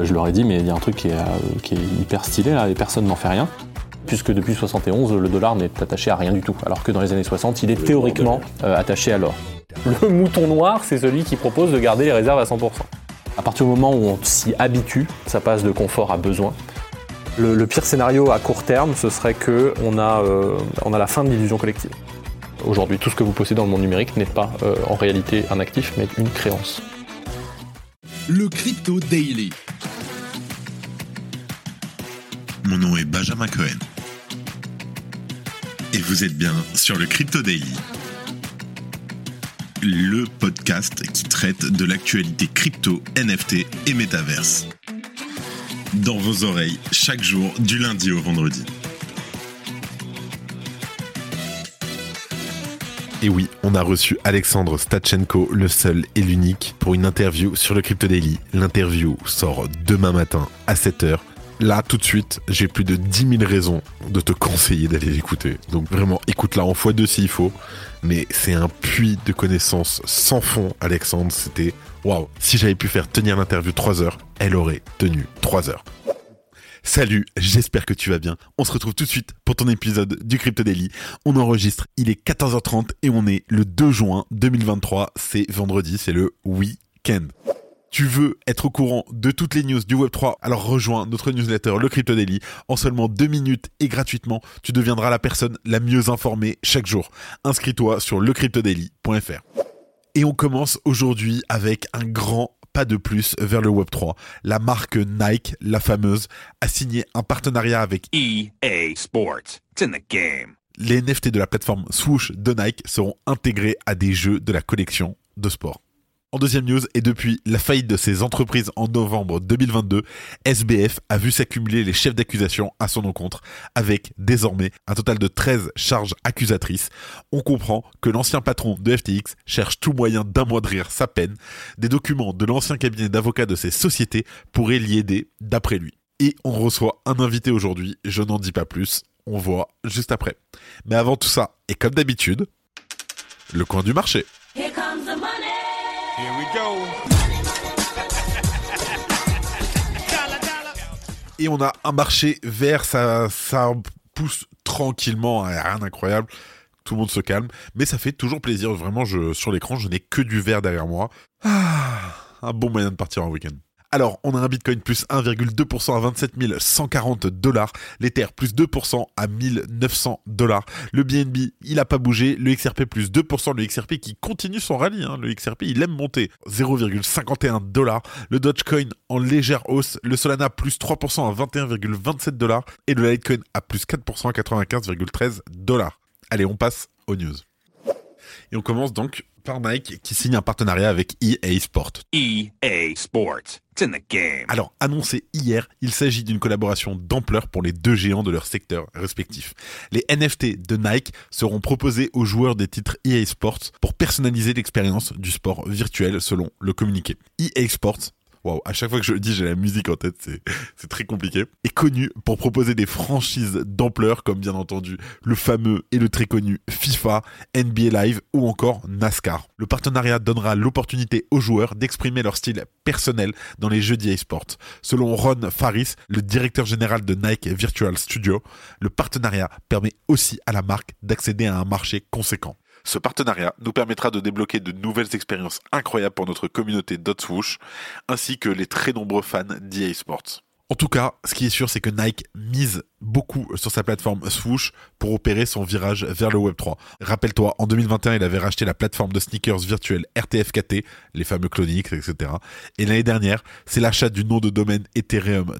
Je leur ai dit, mais il y a un truc qui est, euh, qui est hyper stylé là et personne n'en fait rien. Puisque depuis 71, le dollar n'est attaché à rien du tout. Alors que dans les années 60, il est théoriquement euh, attaché à l'or. Le mouton noir, c'est celui qui propose de garder les réserves à 100%. À partir du moment où on s'y habitue, ça passe de confort à besoin. Le, le pire scénario à court terme, ce serait qu'on a, euh, on a la fin de l'illusion collective. Aujourd'hui, tout ce que vous possédez dans le monde numérique n'est pas euh, en réalité un actif, mais une créance. Le Crypto Daily. Mon nom est Benjamin Cohen. Et vous êtes bien sur le Crypto Daily. Le podcast qui traite de l'actualité crypto, NFT et métaverse. Dans vos oreilles, chaque jour, du lundi au vendredi. Et oui, on a reçu Alexandre Stachenko, le seul et l'unique, pour une interview sur le Crypto Daily. L'interview sort demain matin à 7h. Là, tout de suite, j'ai plus de 10 000 raisons de te conseiller d'aller l'écouter. Donc vraiment, écoute-la en fois deux s'il faut. Mais c'est un puits de connaissances sans fond, Alexandre. C'était waouh. Si j'avais pu faire tenir l'interview 3 heures, elle aurait tenu 3 heures. Salut, j'espère que tu vas bien. On se retrouve tout de suite pour ton épisode du Crypto Daily. On enregistre, il est 14h30 et on est le 2 juin 2023. C'est vendredi, c'est le week-end. Tu veux être au courant de toutes les news du Web3, alors rejoins notre newsletter, le Crypto Daily. En seulement deux minutes et gratuitement, tu deviendras la personne la mieux informée chaque jour. Inscris-toi sur lecryptodaily.fr. Et on commence aujourd'hui avec un grand pas de plus vers le Web3. La marque Nike, la fameuse, a signé un partenariat avec EA Sports. It's in the game. les NFT de la plateforme Swoosh de Nike seront intégrés à des jeux de la collection de sport. En deuxième news, et depuis la faillite de ces entreprises en novembre 2022, SBF a vu s'accumuler les chefs d'accusation à son encontre, avec désormais un total de 13 charges accusatrices. On comprend que l'ancien patron de FTX cherche tout moyen d'amoindrir sa peine. Des documents de l'ancien cabinet d'avocats de ces sociétés pourraient l'y aider, d'après lui. Et on reçoit un invité aujourd'hui, je n'en dis pas plus, on voit juste après. Mais avant tout ça, et comme d'habitude, le coin du marché. Et on a un marché vert, ça, ça pousse tranquillement, hein, rien d'incroyable. Tout le monde se calme, mais ça fait toujours plaisir. Vraiment, je, sur l'écran, je n'ai que du vert derrière moi. Ah, un bon moyen de partir en week-end. Alors, on a un Bitcoin plus 1,2% à 27 140 dollars, l'Ether plus 2% à 1900 dollars, le BNB, il a pas bougé, le XRP plus 2%, le XRP qui continue son rallye, hein. le XRP il aime monter, 0,51 dollars, le Dogecoin en légère hausse, le Solana plus 3% à 21,27 dollars et le Litecoin à plus 4% à 95,13 dollars. Allez, on passe aux news. Et on commence donc par Nike qui signe un partenariat avec EA Sport. EA Sports. Alors, annoncé hier, il s'agit d'une collaboration d'ampleur pour les deux géants de leur secteur respectif. Les NFT de Nike seront proposés aux joueurs des titres EA Sports pour personnaliser l'expérience du sport virtuel selon le communiqué. EA Sports Waouh, à chaque fois que je le dis, j'ai la musique en tête, c'est, très compliqué. Est connu pour proposer des franchises d'ampleur comme bien entendu le fameux et le très connu FIFA, NBA Live ou encore NASCAR. Le partenariat donnera l'opportunité aux joueurs d'exprimer leur style personnel dans les jeux d'EA Sports. Selon Ron Faris, le directeur général de Nike Virtual Studio, le partenariat permet aussi à la marque d'accéder à un marché conséquent. Ce partenariat nous permettra de débloquer de nouvelles expériences incroyables pour notre communauté Swoosh, ainsi que les très nombreux fans d'EA Sports. En tout cas, ce qui est sûr, c'est que Nike mise beaucoup sur sa plateforme Swoosh pour opérer son virage vers le Web3. Rappelle-toi, en 2021, il avait racheté la plateforme de sneakers virtuelle RTFKT, les fameux Clonix, etc. Et l'année dernière, c'est l'achat du nom de domaine Ethereum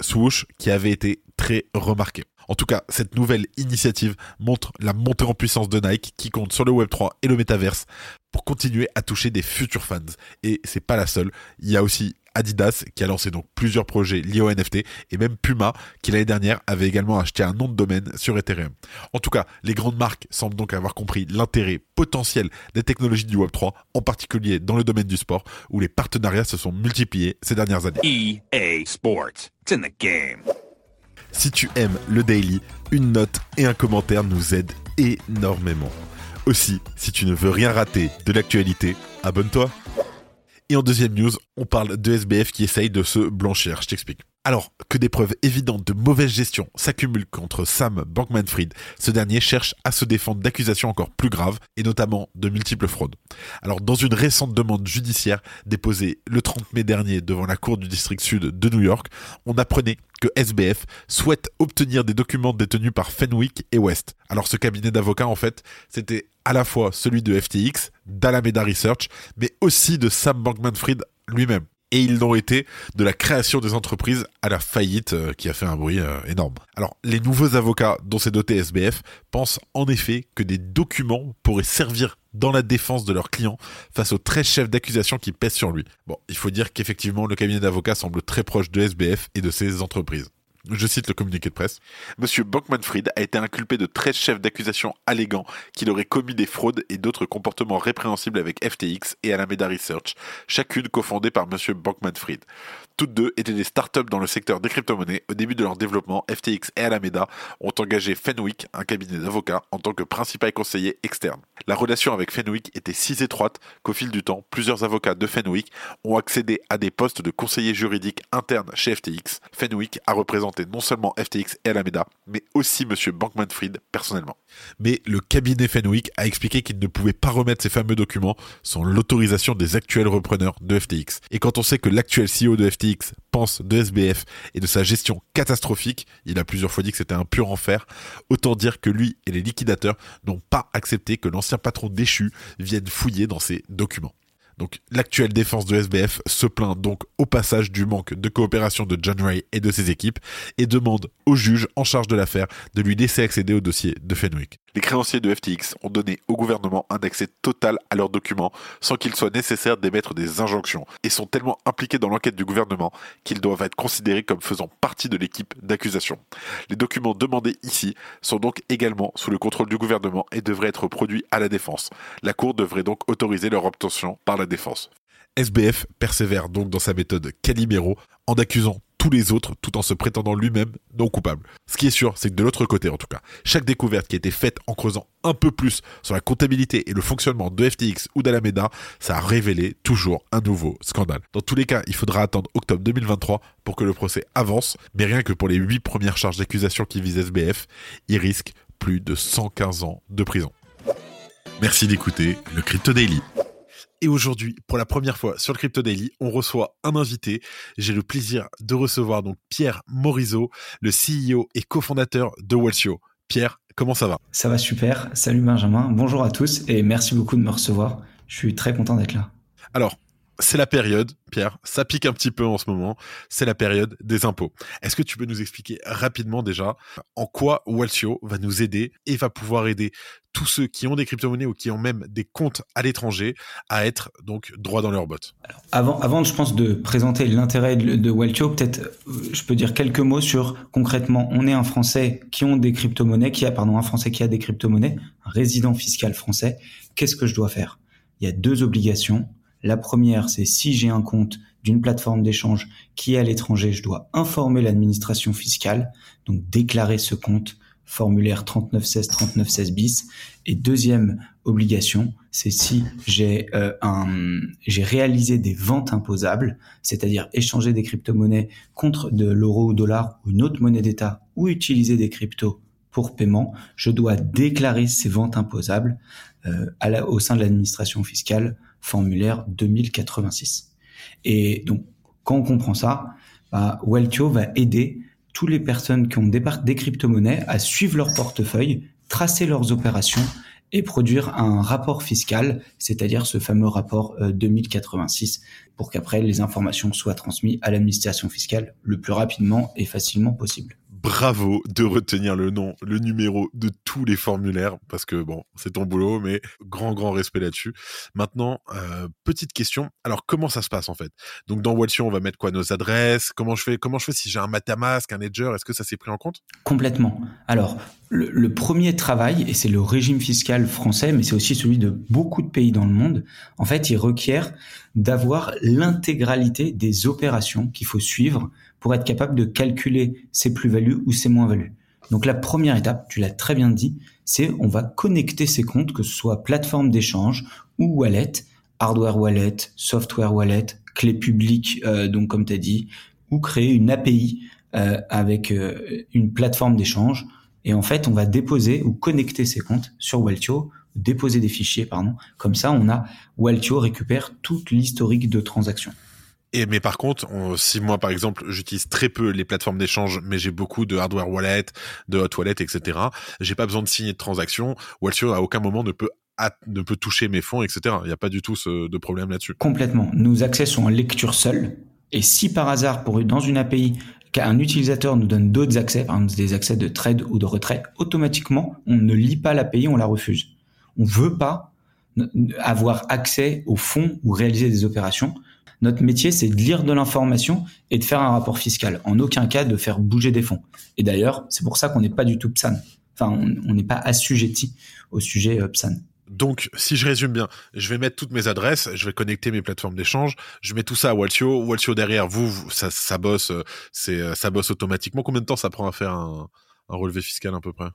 .swoosh qui avait été très remarqué. En tout cas, cette nouvelle initiative montre la montée en puissance de Nike qui compte sur le Web3 et le métaverse pour continuer à toucher des futurs fans. Et c'est pas la seule. Il y a aussi Adidas qui a lancé donc plusieurs projets liés au NFT et même Puma qui l'année dernière avait également acheté un nom de domaine sur Ethereum. En tout cas, les grandes marques semblent donc avoir compris l'intérêt potentiel des technologies du Web3, en particulier dans le domaine du sport où les partenariats se sont multipliés ces dernières années. EA Sports. It's in the game. Si tu aimes le daily, une note et un commentaire nous aident énormément. Aussi, si tu ne veux rien rater de l'actualité, abonne-toi. Et en deuxième news, on parle de SBF qui essaye de se blanchir. Je t'explique. Alors que des preuves évidentes de mauvaise gestion s'accumulent contre Sam Bankman-Fried, ce dernier cherche à se défendre d'accusations encore plus graves et notamment de multiples fraudes. Alors dans une récente demande judiciaire déposée le 30 mai dernier devant la Cour du district sud de New York, on apprenait que SBF souhaite obtenir des documents détenus par Fenwick et West. Alors ce cabinet d'avocats en fait, c'était à la fois celui de FTX, d'Alameda Research, mais aussi de Sam Bankman-Fried lui-même et ils l'ont été de la création des entreprises à la faillite euh, qui a fait un bruit euh, énorme. Alors, les nouveaux avocats dont s'est doté SBF pensent en effet que des documents pourraient servir dans la défense de leurs clients face aux 13 chefs d'accusation qui pèsent sur lui. Bon, il faut dire qu'effectivement, le cabinet d'avocats semble très proche de SBF et de ses entreprises. Je cite le communiqué de presse. Monsieur Bankman-Fried a été inculpé de 13 chefs d'accusation alléguant qu'il aurait commis des fraudes et d'autres comportements répréhensibles avec FTX et Alameda Research, chacune cofondée par Monsieur Bankman-Fried. Toutes deux étaient des startups dans le secteur des crypto-monnaies. Au début de leur développement, FTX et Alameda ont engagé Fenwick, un cabinet d'avocats, en tant que principal conseiller externe. La relation avec Fenwick était si étroite qu'au fil du temps, plusieurs avocats de Fenwick ont accédé à des postes de conseiller juridique interne chez FTX. Fenwick a représenté non seulement FTX et Alameda, mais aussi M. Bankman-Fried personnellement. Mais le cabinet Fenwick a expliqué qu'il ne pouvait pas remettre ces fameux documents sans l'autorisation des actuels repreneurs de FTX. Et quand on sait que l'actuel CEO de FTX pense de SBF et de sa gestion catastrophique, il a plusieurs fois dit que c'était un pur enfer, autant dire que lui et les liquidateurs n'ont pas accepté que l'ancien patron déchu vienne fouiller dans ses documents. Donc l'actuelle défense de SBF se plaint donc au passage du manque de coopération de John Ray et de ses équipes et demande au juge en charge de l'affaire de lui laisser accéder au dossier de Fenwick. Les créanciers de FTX ont donné au gouvernement un accès total à leurs documents sans qu'il soit nécessaire d'émettre des injonctions et sont tellement impliqués dans l'enquête du gouvernement qu'ils doivent être considérés comme faisant partie de l'équipe d'accusation. Les documents demandés ici sont donc également sous le contrôle du gouvernement et devraient être produits à la défense. La Cour devrait donc autoriser leur obtention par la défense. SBF persévère donc dans sa méthode Calimero en accusant tous les autres tout en se prétendant lui-même non coupable. Ce qui est sûr, c'est que de l'autre côté en tout cas, chaque découverte qui a été faite en creusant un peu plus sur la comptabilité et le fonctionnement de FTX ou d'Alameda, ça a révélé toujours un nouveau scandale. Dans tous les cas, il faudra attendre octobre 2023 pour que le procès avance, mais rien que pour les 8 premières charges d'accusation qui visent SBF, il risque plus de 115 ans de prison. Merci d'écouter le Crypto Daily. Et aujourd'hui, pour la première fois sur le Crypto Daily, on reçoit un invité. J'ai le plaisir de recevoir donc Pierre Morizot, le CEO et cofondateur de Wellsio. Pierre, comment ça va? Ça va super. Salut Benjamin. Bonjour à tous et merci beaucoup de me recevoir. Je suis très content d'être là. Alors, c'est la période, Pierre, ça pique un petit peu en ce moment, c'est la période des impôts. Est-ce que tu peux nous expliquer rapidement déjà en quoi Walsio va nous aider et va pouvoir aider tous ceux qui ont des crypto-monnaies ou qui ont même des comptes à l'étranger à être donc droit dans leur bottes? Avant, avant, je pense, de présenter l'intérêt de, de peut-être euh, je peux dire quelques mots sur concrètement, on est un Français qui ont des crypto-monnaies, qui a, pardon, un Français qui a des crypto-monnaies, un résident fiscal français. Qu'est-ce que je dois faire? Il y a deux obligations la première, c'est si j'ai un compte d'une plateforme d'échange qui est à l'étranger, je dois informer l'administration fiscale, donc déclarer ce compte, formulaire 3916 3916 bis. Et deuxième obligation, c'est si j'ai euh, j'ai réalisé des ventes imposables, c'est-à-dire échanger des crypto-monnaies contre de l'euro ou dollar ou une autre monnaie d'État ou utiliser des cryptos pour paiement, je dois déclarer ces ventes imposables euh, au sein de l'administration fiscale formulaire 2086. Et donc, quand on comprend ça, bah, va aider toutes les personnes qui ont des, des crypto-monnaies à suivre leur portefeuille, tracer leurs opérations et produire un rapport fiscal, c'est-à-dire ce fameux rapport 2086, euh, pour qu'après les informations soient transmises à l'administration fiscale le plus rapidement et facilement possible bravo de retenir le nom, le numéro de tous les formulaires, parce que bon, c'est ton boulot, mais grand, grand respect là-dessus. Maintenant, euh, petite question. Alors, comment ça se passe en fait? Donc, dans Walltion, on va mettre quoi? Nos adresses? Comment je fais Comment je fais si j'ai un Matamask, un Edger Est-ce que ça s'est pris en compte? Complètement. Alors, le, premier travail, et c'est le régime fiscal français, mais c'est aussi celui de beaucoup de pays dans le monde, en fait, il requiert d'avoir l'intégralité des opérations qu'il faut suivre pour être capable de calculer ses plus-values ou ses moins-values. Donc la première étape, tu l'as très bien dit, c'est on va connecter ces comptes, que ce soit plateforme d'échange ou wallet, hardware wallet, software wallet, clé publique, euh, donc comme tu as dit, ou créer une API euh, avec euh, une plateforme d'échange. Et en fait, on va déposer ou connecter ces comptes sur Waltio, déposer des fichiers, pardon. Comme ça, on a Waltio récupère toute l'historique de transactions. Et mais par contre, si moi par exemple j'utilise très peu les plateformes d'échange, mais j'ai beaucoup de hardware wallet, de hot wallet, etc. J'ai pas besoin de signer de transaction. Waltio à aucun moment ne peut ne peut toucher mes fonds, etc. Il n'y a pas du tout ce, de problème là-dessus. Complètement. Nos accès sont en lecture seule. Et si par hasard, pour dans une API, qu'un utilisateur nous donne d'autres accès, par exemple des accès de trade ou de retrait, automatiquement, on ne lit pas l'API, on la refuse. On veut pas avoir accès aux fonds ou réaliser des opérations. Notre métier, c'est de lire de l'information et de faire un rapport fiscal. En aucun cas de faire bouger des fonds. Et d'ailleurs, c'est pour ça qu'on n'est pas du tout PSAN. Enfin, on n'est pas assujetti au sujet euh, PSAN. Donc, si je résume bien, je vais mettre toutes mes adresses, je vais connecter mes plateformes d'échange, je mets tout ça à Waltio. Waltio derrière, vous, ça, ça bosse, euh, euh, ça bosse automatiquement. Combien de temps ça prend à faire un relevé fiscal à peu près?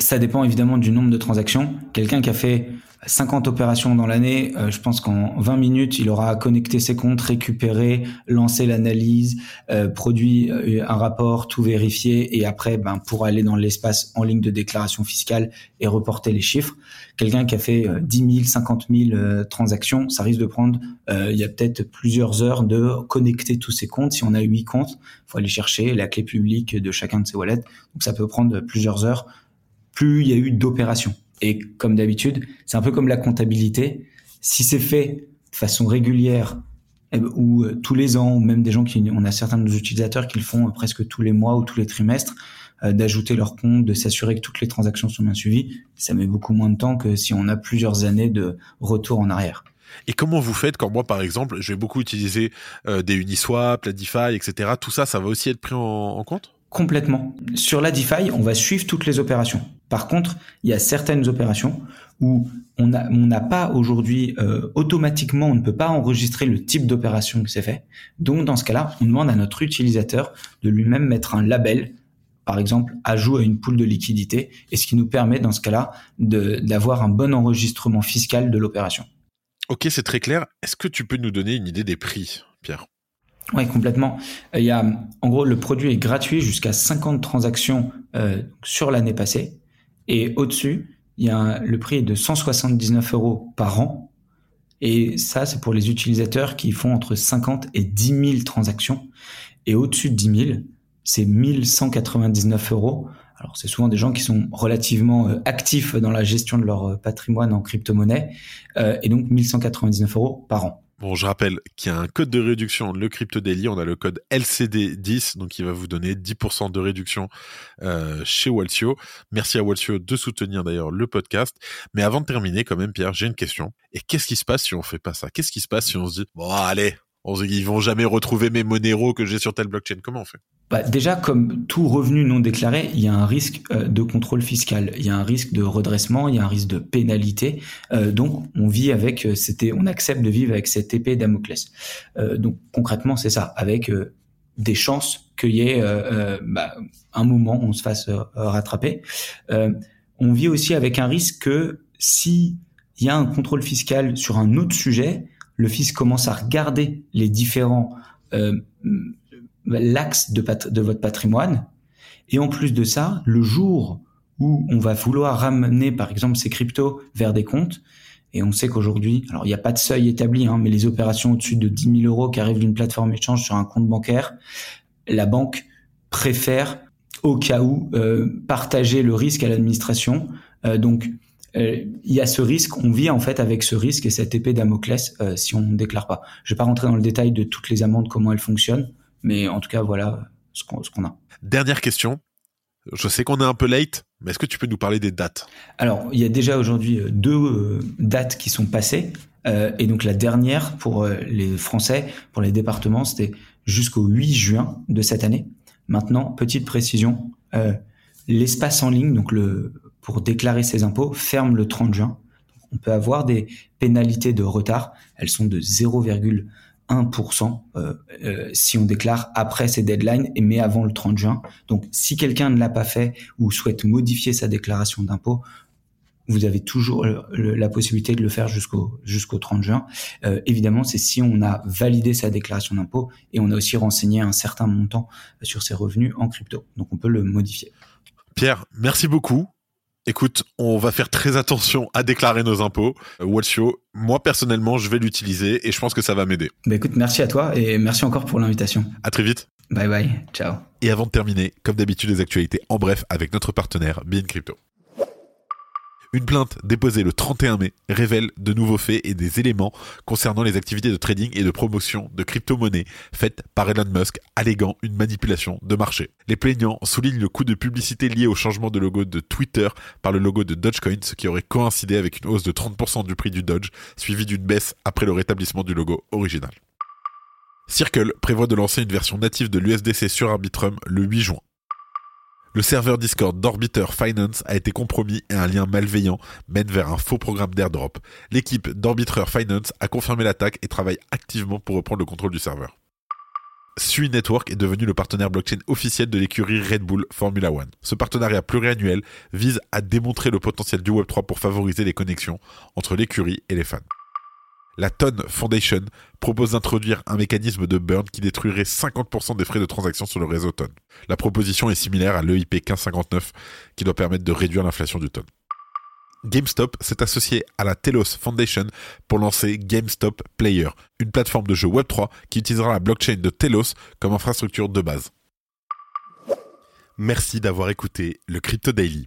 Ça dépend évidemment du nombre de transactions. Quelqu'un qui a fait 50 opérations dans l'année, euh, je pense qu'en 20 minutes, il aura connecté ses comptes, récupéré, lancé l'analyse, euh, produit euh, un rapport, tout vérifié, et après, ben, pour aller dans l'espace en ligne de déclaration fiscale et reporter les chiffres. Quelqu'un qui a fait 10 000, 50 000 transactions, ça risque de prendre, il y a peut-être plusieurs heures de connecter tous ces comptes. Si on a 8 comptes, faut aller chercher la clé publique de chacun de ces wallets. Donc ça peut prendre plusieurs heures plus il y a eu d'opérations. Et comme d'habitude, c'est un peu comme la comptabilité. Si c'est fait de façon régulière eh ben, ou euh, tous les ans, ou même des gens qui, on a certains de nos utilisateurs qui le font euh, presque tous les mois ou tous les trimestres, euh, d'ajouter leur compte, de s'assurer que toutes les transactions sont bien suivies, ça met beaucoup moins de temps que si on a plusieurs années de retour en arrière. Et comment vous faites quand moi, par exemple, je vais beaucoup utiliser des Uniswap, la DeFi, etc. Tout ça, ça va aussi être pris en compte? Complètement. Sur la DeFi, on va suivre toutes les opérations. Par contre, il y a certaines opérations où on n'a pas aujourd'hui euh, automatiquement, on ne peut pas enregistrer le type d'opération que c'est fait. Donc dans ce cas-là, on demande à notre utilisateur de lui-même mettre un label, par exemple ajout à une poule de liquidité, et ce qui nous permet dans ce cas-là d'avoir un bon enregistrement fiscal de l'opération. Ok, c'est très clair. Est-ce que tu peux nous donner une idée des prix, Pierre? Oui, complètement. Il y a, en gros, le produit est gratuit jusqu'à 50 transactions euh, sur l'année passée. Et au-dessus, il y a le prix est de 179 euros par an. Et ça, c'est pour les utilisateurs qui font entre 50 et 10 000 transactions. Et au-dessus de 10 000, c'est 1199 euros. Alors, c'est souvent des gens qui sont relativement euh, actifs dans la gestion de leur euh, patrimoine en crypto-monnaie. et donc, 1199 euros par an. Bon, je rappelle qu'il y a un code de réduction, le Crypto Daily. On a le code LCD10, donc il va vous donner 10% de réduction euh, chez Waltio. Merci à Waltio de soutenir d'ailleurs le podcast. Mais avant de terminer, quand même, Pierre, j'ai une question. Et qu'est-ce qui se passe si on fait pas ça? Qu'est-ce qui se passe si on se dit bon, allez, ils vont jamais retrouver mes Monero que j'ai sur telle blockchain? Comment on fait? Bah Déjà, comme tout revenu non déclaré, il y a un risque euh, de contrôle fiscal, il y a un risque de redressement, il y a un risque de pénalité. Euh, donc, on vit avec, euh, c'était, on accepte de vivre avec cette épée Damoclès. Euh, donc, concrètement, c'est ça, avec euh, des chances qu'il y ait bah, un moment où on se fasse rattraper. on vit aussi avec un risque que si il y a un contrôle fiscal sur un autre sujet, le fisc commence à regarder les différents euh, l'axe de, votre patrimoine. Et en plus de ça, le jour où on va vouloir ramener, par exemple, ces cryptos vers des comptes, et on sait qu'aujourd'hui, alors il n'y a pas de seuil établi, hein, mais les opérations au-dessus de 10 000 euros qui arrivent d'une plateforme échange sur un compte bancaire, la banque préfère au cas où euh, partager le risque à l'administration. Euh, donc euh, il y a ce risque, on vit en fait avec ce risque et cette épée Damoclès si on ne déclare pas. Je vais pas rentrer dans le détail de toutes les amendes, comment elles fonctionnent, mais en tout cas voilà ce qu'on a. Dernière question. Je sais qu'on est un peu late, mais est-ce que tu peux nous parler des dates? Alors, il y a déjà aujourd'hui euh, deux dates qui sont passées. et donc la dernière pour les Français, pour les départements, c'était jusqu'au 8 juin de cette année. Maintenant, petite précision, l'espace en ligne, donc le pour déclarer ses impôts ferme le 30 juin. On peut avoir des pénalités de retard. Elles sont de 0,1% euh, euh, si on déclare après ces deadlines, mais avant le 30 juin. Donc, si quelqu'un ne l'a pas fait ou souhaite modifier sa déclaration d'impôt, vous avez toujours la possibilité de le faire jusqu'au jusqu'au 30 juin. Euh, évidemment, c'est si on a validé sa déclaration d'impôt et on a aussi renseigné un certain montant sur ses revenus en crypto. Donc on peut le modifier. Pierre, merci beaucoup. Écoute, on va faire très attention à déclarer nos impôts. Watchio, moi personnellement, je vais l'utiliser et je pense que ça va m'aider. Bah écoute, merci à toi et merci encore pour l'invitation. À très vite. Bye bye, ciao. Et avant de terminer, comme d'habitude, les actualités en bref avec notre partenaire Bien Crypto. Une plainte déposée le 31 mai révèle de nouveaux faits et des éléments concernant les activités de trading et de promotion de crypto-monnaies faites par Elon Musk alléguant une manipulation de marché. Les plaignants soulignent le coût de publicité lié au changement de logo de Twitter par le logo de Dogecoin, ce qui aurait coïncidé avec une hausse de 30% du prix du Doge, suivi d'une baisse après le rétablissement du logo original. Circle prévoit de lancer une version native de l'USDC sur Arbitrum le 8 juin. Le serveur Discord d'Orbiter Finance a été compromis et un lien malveillant mène vers un faux programme d'airdrop. L'équipe d'Orbiter Finance a confirmé l'attaque et travaille activement pour reprendre le contrôle du serveur. Sui Network est devenu le partenaire blockchain officiel de l'écurie Red Bull Formula One. Ce partenariat pluriannuel vise à démontrer le potentiel du Web3 pour favoriser les connexions entre l'écurie et les fans. La Tone Foundation propose d'introduire un mécanisme de burn qui détruirait 50% des frais de transaction sur le réseau Tone. La proposition est similaire à l'EIP 1559 qui doit permettre de réduire l'inflation du Tone. GameStop s'est associé à la Telos Foundation pour lancer GameStop Player, une plateforme de jeu Web3 qui utilisera la blockchain de Telos comme infrastructure de base. Merci d'avoir écouté le Crypto Daily.